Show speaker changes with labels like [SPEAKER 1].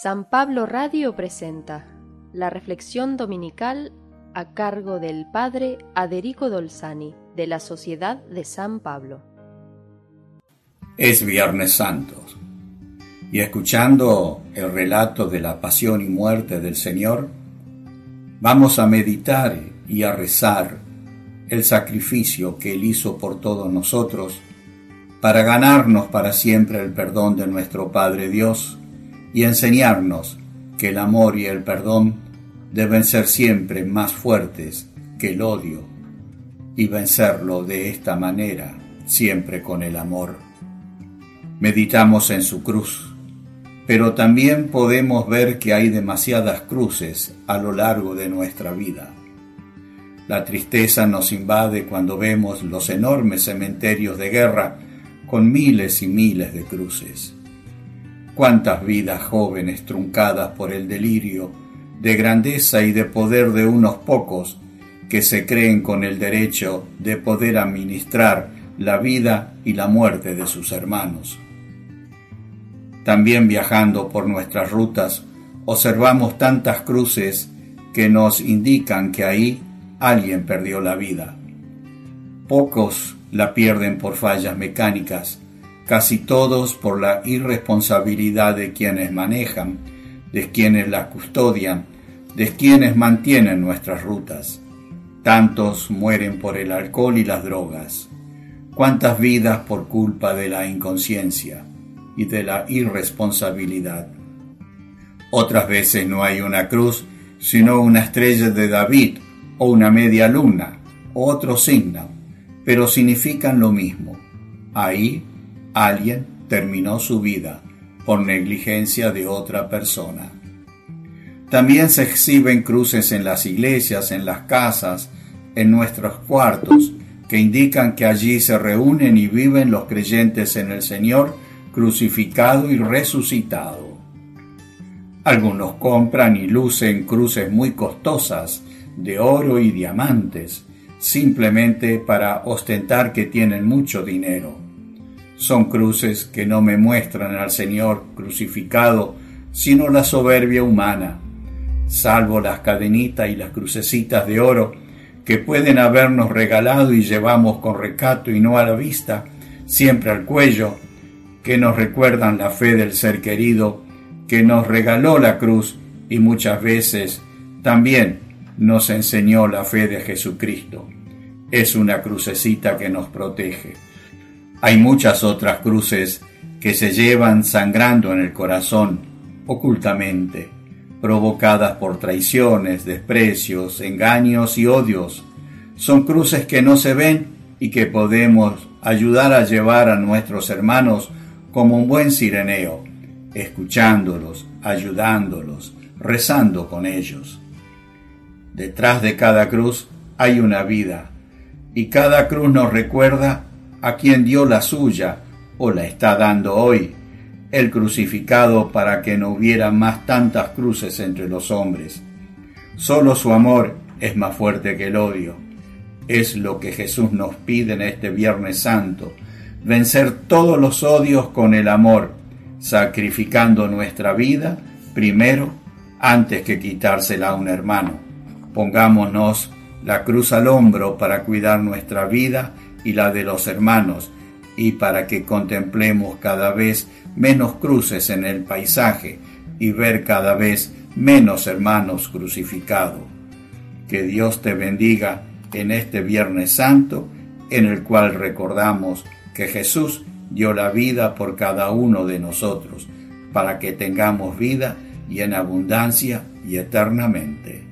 [SPEAKER 1] San Pablo Radio presenta la reflexión dominical a cargo del Padre Aderico Dolzani de la Sociedad de San Pablo.
[SPEAKER 2] Es Viernes Santo y escuchando el relato de la pasión y muerte del Señor, vamos a meditar y a rezar el sacrificio que Él hizo por todos nosotros para ganarnos para siempre el perdón de nuestro Padre Dios y enseñarnos que el amor y el perdón deben ser siempre más fuertes que el odio y vencerlo de esta manera, siempre con el amor. Meditamos en su cruz, pero también podemos ver que hay demasiadas cruces a lo largo de nuestra vida. La tristeza nos invade cuando vemos los enormes cementerios de guerra con miles y miles de cruces cuántas vidas jóvenes truncadas por el delirio de grandeza y de poder de unos pocos que se creen con el derecho de poder administrar la vida y la muerte de sus hermanos. También viajando por nuestras rutas observamos tantas cruces que nos indican que ahí alguien perdió la vida. Pocos la pierden por fallas mecánicas, casi todos por la irresponsabilidad de quienes manejan, de quienes la custodian, de quienes mantienen nuestras rutas. Tantos mueren por el alcohol y las drogas. Cuántas vidas por culpa de la inconsciencia y de la irresponsabilidad. Otras veces no hay una cruz, sino una estrella de David o una media luna o otro signo, pero significan lo mismo. Ahí alguien terminó su vida por negligencia de otra persona. También se exhiben cruces en las iglesias, en las casas, en nuestros cuartos, que indican que allí se reúnen y viven los creyentes en el Señor crucificado y resucitado. Algunos compran y lucen cruces muy costosas de oro y diamantes, simplemente para ostentar que tienen mucho dinero son cruces que no me muestran al Señor crucificado, sino la soberbia humana, salvo las cadenitas y las crucecitas de oro que pueden habernos regalado y llevamos con recato y no a la vista, siempre al cuello, que nos recuerdan la fe del ser querido, que nos regaló la cruz y muchas veces también nos enseñó la fe de Jesucristo. Es una crucecita que nos protege. Hay muchas otras cruces que se llevan sangrando en el corazón ocultamente, provocadas por traiciones, desprecios, engaños y odios. Son cruces que no se ven y que podemos ayudar a llevar a nuestros hermanos como un buen sireneo, escuchándolos, ayudándolos, rezando con ellos. Detrás de cada cruz hay una vida, y cada cruz nos recuerda a quien dio la suya o la está dando hoy, el crucificado para que no hubiera más tantas cruces entre los hombres. Solo su amor es más fuerte que el odio. Es lo que Jesús nos pide en este Viernes Santo, vencer todos los odios con el amor, sacrificando nuestra vida primero antes que quitársela a un hermano. Pongámonos la cruz al hombro para cuidar nuestra vida y la de los hermanos, y para que contemplemos cada vez menos cruces en el paisaje y ver cada vez menos hermanos crucificados. Que Dios te bendiga en este Viernes Santo, en el cual recordamos que Jesús dio la vida por cada uno de nosotros, para que tengamos vida y en abundancia y eternamente.